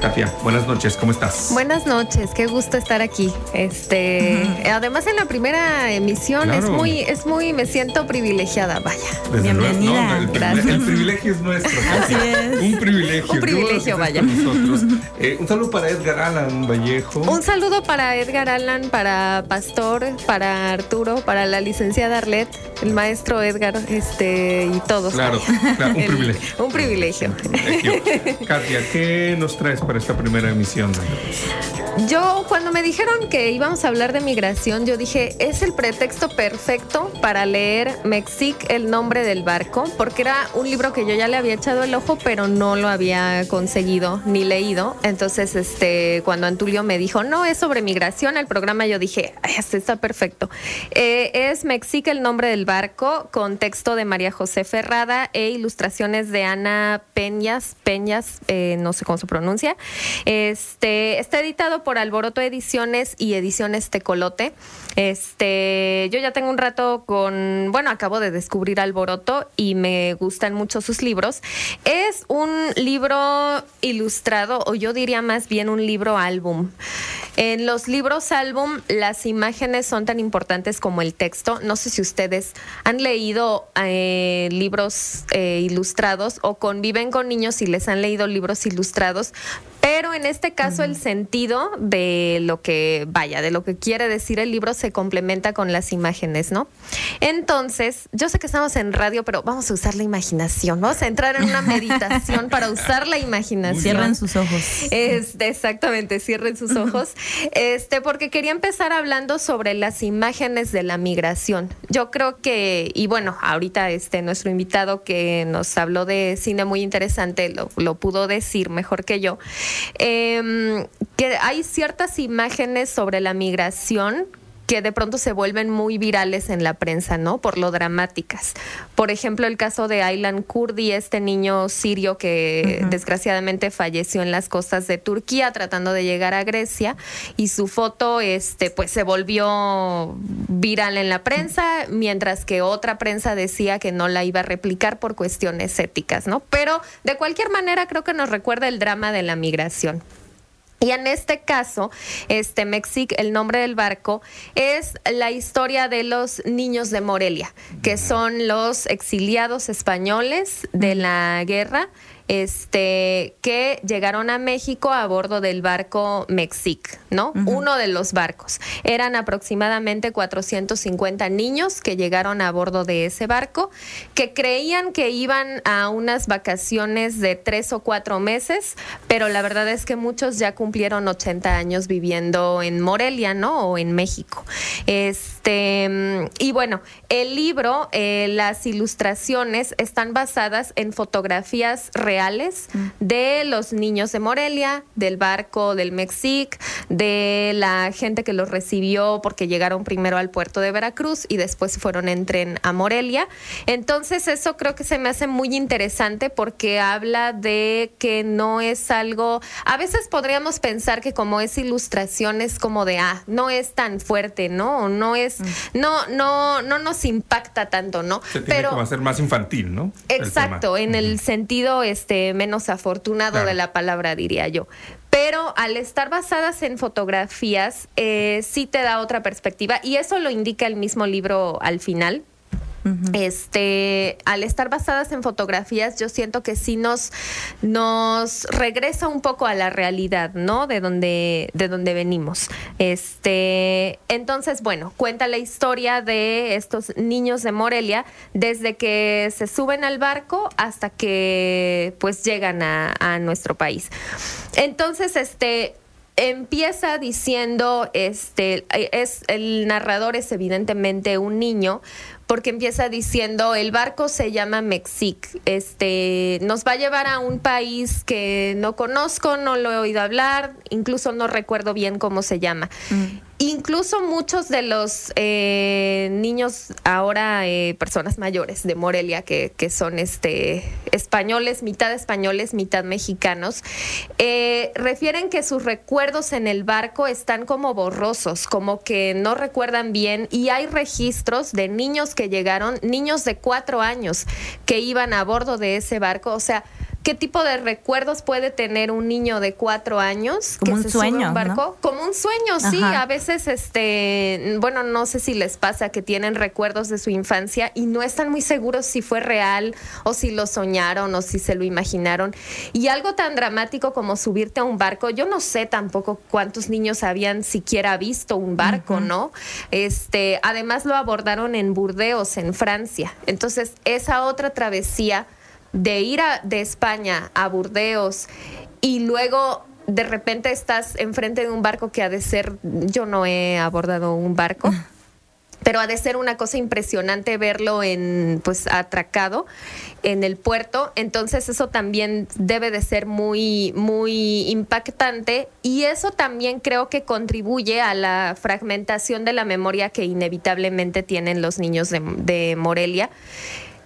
Katia, buenas noches, ¿cómo estás? Buenas noches, qué gusto estar aquí. Este, además en la primera emisión es muy, es muy, me siento privilegiada, vaya. Bienvenida. el, Gracias. el privilegio es nuestro. Así es. Un privilegio. Un privilegio, vaya. nosotros. Eh, un saludo para Edgar Alan Vallejo. Un saludo para Edgar Allan, para Pastor, para Arturo, para la licenciada Arlet, el maestro Edgar, este, y todos. Claro, vaya. claro, un El- privilegio. Un privilegio. Katia, ¿qué nos para esta primera emisión? Yo cuando me dijeron que íbamos a hablar de migración, yo dije, es el pretexto perfecto para leer Mexic, el nombre del barco, porque era un libro que yo ya le había echado el ojo, pero no lo había conseguido ni leído. Entonces, este, cuando Antulio me dijo, no, es sobre migración, el programa yo dije, "Ay, este está perfecto. Eh, es Mexic, el nombre del barco, con texto de María José Ferrada e ilustraciones de Ana Peñas, Peñas, eh, no sé cómo se pronuncia. Este, está editado por Alboroto Ediciones y Ediciones Tecolote. Este, yo ya tengo un rato con, bueno, acabo de descubrir Alboroto y me gustan mucho sus libros. Es un libro ilustrado, o yo diría más bien un libro álbum. En los libros álbum, las imágenes son tan importantes como el texto. No sé si ustedes han leído eh, libros eh, ilustrados o conviven con niños y les han leído libros ilustrados, pero en este caso el sentido de lo que vaya, de lo que quiere decir el libro se complementa con las imágenes, ¿no? Entonces, yo sé que estamos en radio, pero vamos a usar la imaginación. Vamos a entrar en una meditación para usar la imaginación. Cierren sus ojos. Este, exactamente, cierren sus ojos. Este, porque quería empezar hablando sobre las imágenes de la migración. Yo creo que, y bueno, ahorita este nuestro invitado que nos habló de cine muy interesante lo, lo pudo decir mejor que yo. Em, que hay ciertas imágenes sobre la migración que de pronto se vuelven muy virales en la prensa, ¿no? Por lo dramáticas. Por ejemplo, el caso de Aylan Kurdi, este niño sirio que desgraciadamente falleció en las costas de Turquía tratando de llegar a Grecia y su foto este pues se volvió viral en la prensa, mientras que otra prensa decía que no la iba a replicar por cuestiones éticas, ¿no? Pero de cualquier manera creo que nos recuerda el drama de la migración. Y en este caso, este Mexic, el nombre del barco, es la historia de los niños de Morelia, que son los exiliados españoles de la guerra, este, que llegaron a México a bordo del barco Mexic, ¿no? Uno de los barcos. Eran aproximadamente 450 niños que llegaron a bordo de ese barco, que creían que iban a unas vacaciones de tres o cuatro meses, pero la verdad es que muchos ya cumplieron 80 años viviendo en Morelia, ¿no? O en México. Este, y bueno, el libro, eh, las ilustraciones están basadas en fotografías reales de los niños de Morelia, del barco del Mexic, de la gente que los recibió porque llegaron primero al puerto de Veracruz y después fueron en tren a Morelia. Entonces eso creo que se me hace muy interesante porque habla de que no es algo, a veces podríamos pensar que como es ilustración es como de, ah, no es tan fuerte, ¿no? No es, no, no, no nos impacta tanto, ¿no? Se tiene como a ser más infantil, ¿no? Exacto, en el sentido este menos afortunado Claro. de la palabra, diría yo. Pero al estar basadas en fotografías, eh, sí te da otra perspectiva y eso lo indica el mismo libro al final. Este, al estar basadas en fotografías, yo siento que sí nos, nos regresa un poco a la realidad, ¿no? De donde, de donde venimos. Este, entonces, bueno, cuenta la historia de estos niños de Morelia desde que se suben al barco hasta que pues llegan a, a nuestro país. Entonces, este, empieza diciendo, este, es el narrador es evidentemente un niño, porque empieza diciendo el barco se llama Mexic, este, nos va a llevar a un país que no conozco, no lo he oído hablar, incluso no recuerdo bien cómo se llama. Incluso muchos de los eh, niños, ahora eh, personas mayores de Morelia, que, son este, españoles, mitad españoles, mitad mexicanos, eh, refieren que sus recuerdos en el barco están como borrosos, como que no recuerdan bien. Y hay registros de niños que llegaron, niños de cuatro años que iban a bordo de ese barco, o sea, qué tipo de recuerdos puede tener un niño de cuatro años como que un se sube a sueño, un barco, como un sueño, sí. Ajá. A veces, este, bueno, no sé si les pasa que tienen recuerdos de su infancia y no están muy seguros si fue real o si lo soñaron o si se lo imaginaron. Y algo tan dramático como subirte a un barco, yo no sé tampoco cuántos niños habían siquiera visto un barco, ¿no? Este, además lo abordaron en Burdeos, en Francia. Entonces, esa otra travesía de ir a- de España a Burdeos y luego de repente estás enfrente de un barco que ha de ser, yo no he abordado un barco, pero ha de ser una cosa impresionante verlo en pues atracado en el puerto. Entonces eso también debe de ser muy muy impactante y eso también creo que contribuye a la fragmentación de la memoria que inevitablemente tienen los niños de, de Morelia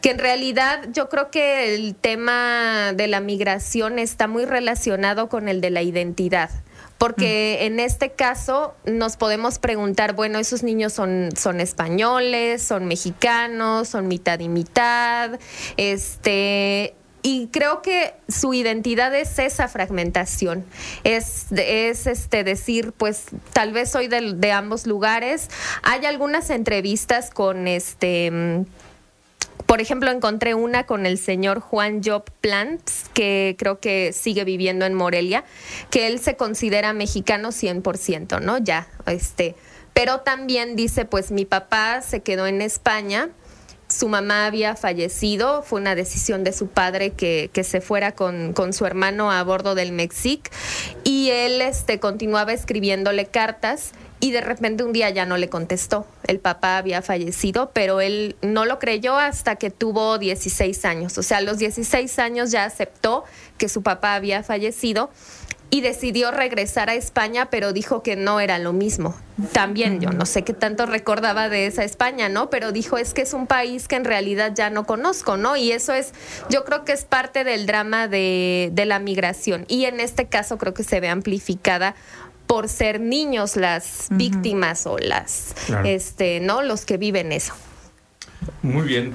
que en realidad yo creo que el tema de la migración está muy relacionado con el de la identidad. Porque en este caso nos podemos preguntar, bueno, esos niños son, son españoles, son mexicanos, son mitad y mitad, este, y creo que su identidad es esa fragmentación, es, es este decir, pues tal vez soy de, de ambos lugares. Hay algunas entrevistas con este mm, por ejemplo, encontré una con el señor Juan Job Plants, que creo que sigue viviendo en Morelia, que él se considera mexicano 100%, ¿no? Ya, este. Pero también dice, pues mi papá se quedó en España, su mamá había fallecido, fue una decisión de su padre que, que se fuera con, con, su hermano a bordo del Mexic y él este, continuaba escribiéndole cartas y de repente un día ya no le contestó. El papá había fallecido, pero él no lo creyó hasta que tuvo 16 años. O sea, a los 16 años ya aceptó que su papá había fallecido y decidió regresar a España, pero dijo que no era lo mismo. También yo no sé qué tanto recordaba de esa España, ¿no? Pero dijo, es que es un país que en realidad ya no conozco, ¿no? Y eso es, yo creo que es parte del drama de, de la migración. Y en este caso creo que se ve amplificada por ser niños las uh -huh. víctimas o las, claro. este, ¿no? Los que viven eso. Muy bien.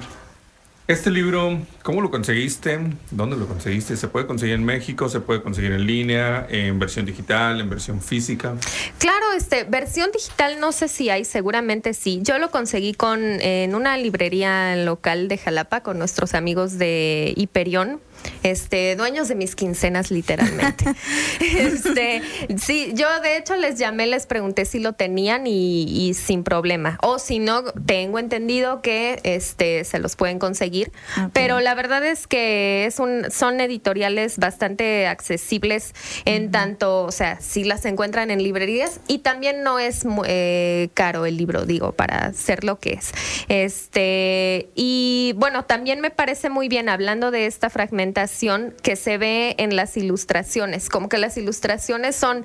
Este libro, ¿cómo lo conseguiste? ¿Dónde lo conseguiste? ¿Se puede conseguir en México? ¿Se puede conseguir en línea? ¿En versión digital? ¿En versión física? Claro, este, versión digital no sé si hay, seguramente sí. Yo lo conseguí con, en una librería local de Jalapa con nuestros amigos de Hiperión este, dueños de mis quincenas literalmente. este, sí, yo de hecho les llamé, les pregunté si lo tenían y, y, sin problema. O si no, tengo entendido que este, se los pueden conseguir. Okay. Pero la verdad es que es un, son editoriales bastante accesibles en uh -huh. tanto, o sea, si las encuentran en librerías y también no es eh, caro el libro, digo, para ser lo que es. Este, y bueno, también me parece muy bien hablando de esta fragmentación que se ve en las ilustraciones, como que las ilustraciones son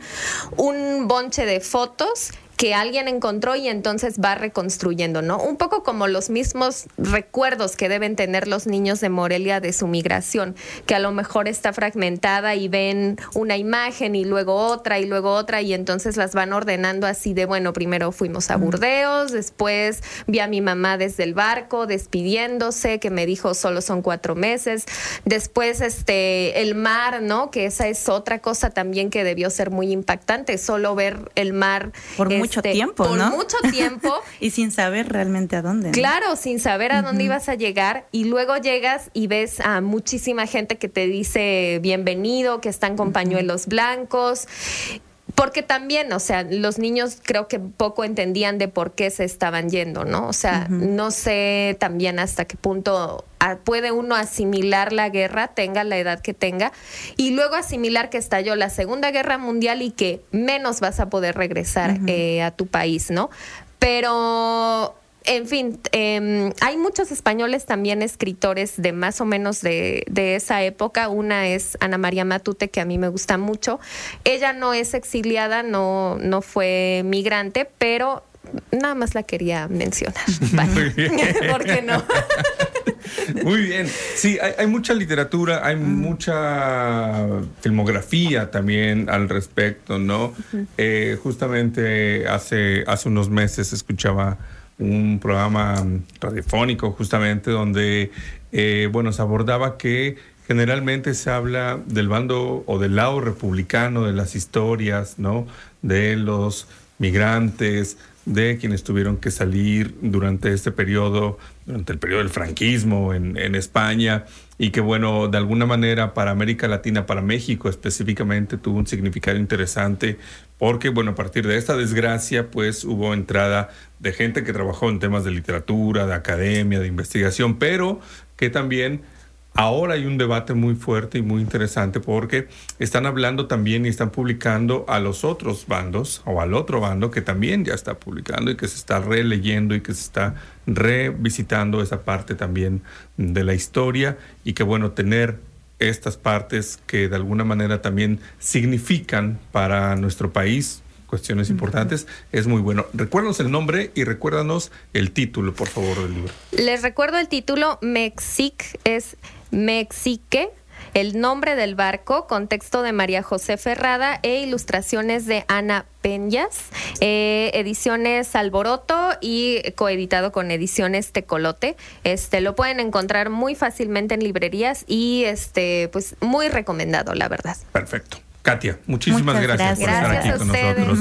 un bonche de fotos que alguien encontró y entonces va reconstruyendo, ¿no? Un poco como los mismos recuerdos que deben tener los niños de Morelia de su migración, que a lo mejor está fragmentada y ven una imagen y luego otra y luego otra y entonces las van ordenando así de, bueno, primero fuimos a Burdeos, después vi a mi mamá desde el barco despidiéndose, que me dijo solo son cuatro meses, después este, el mar, ¿no? Que esa es otra cosa también que debió ser muy impactante, solo ver el mar. Por mucho este, tiempo, por ¿no? mucho tiempo. y sin saber realmente a dónde. ¿no? Claro, sin saber a dónde uh -huh. ibas a llegar y luego llegas y ves a muchísima gente que te dice bienvenido, que están con uh -huh. pañuelos blancos. Porque también, o sea, los niños creo que poco entendían de por qué se estaban yendo, ¿no? O sea, uh -huh. no sé también hasta qué punto puede uno asimilar la guerra, tenga la edad que tenga, y luego asimilar que estalló la Segunda Guerra Mundial y que menos vas a poder regresar uh -huh. eh, a tu país, ¿no? Pero en fin, eh, hay muchos españoles también escritores de más o menos de, de, esa época. Una es Ana María Matute, que a mí me gusta mucho. Ella no es exiliada, no, no fue migrante, pero nada más la quería mencionar. Vaya. ¿Por qué no? Muy bien. Sí, hay, hay mucha literatura, hay mm. mucha filmografía también al respecto, ¿no? Uh -huh. eh, justamente hace, hace unos meses escuchaba un programa radiofónico justamente donde, eh, bueno, se abordaba que generalmente se habla del bando o del lado republicano de las historias, ¿no? De los migrantes, de quienes tuvieron que salir durante este periodo, durante el periodo del franquismo en, en, España, y que bueno, de alguna manera para América Latina, para México específicamente, tuvo un significado interesante, porque bueno, a partir de esta desgracia, pues hubo entrada de gente que trabajó en temas de literatura, de academia, de investigación, pero que también Ahora hay un debate muy fuerte y muy interesante porque están hablando también y están publicando a los otros bandos o al otro bando que también ya está publicando y que se está releyendo y que se está revisitando esa parte también de la historia y que bueno, tener estas partes que de alguna manera también significan para nuestro país cuestiones importantes, es muy bueno. Recuérdanos el nombre y recuérdanos el título, por favor, del libro. Les recuerdo el título, Mexic, es Mexique, el nombre del barco, contexto de María José Ferrada e ilustraciones de Ana Peñas, eh, ediciones Alboroto y coeditado con ediciones Tecolote. Este lo pueden encontrar muy fácilmente en librerías y este pues muy recomendado, la verdad. Perfecto. Katia, muchísimas gracias, gracias, por estar aquí con nosotros.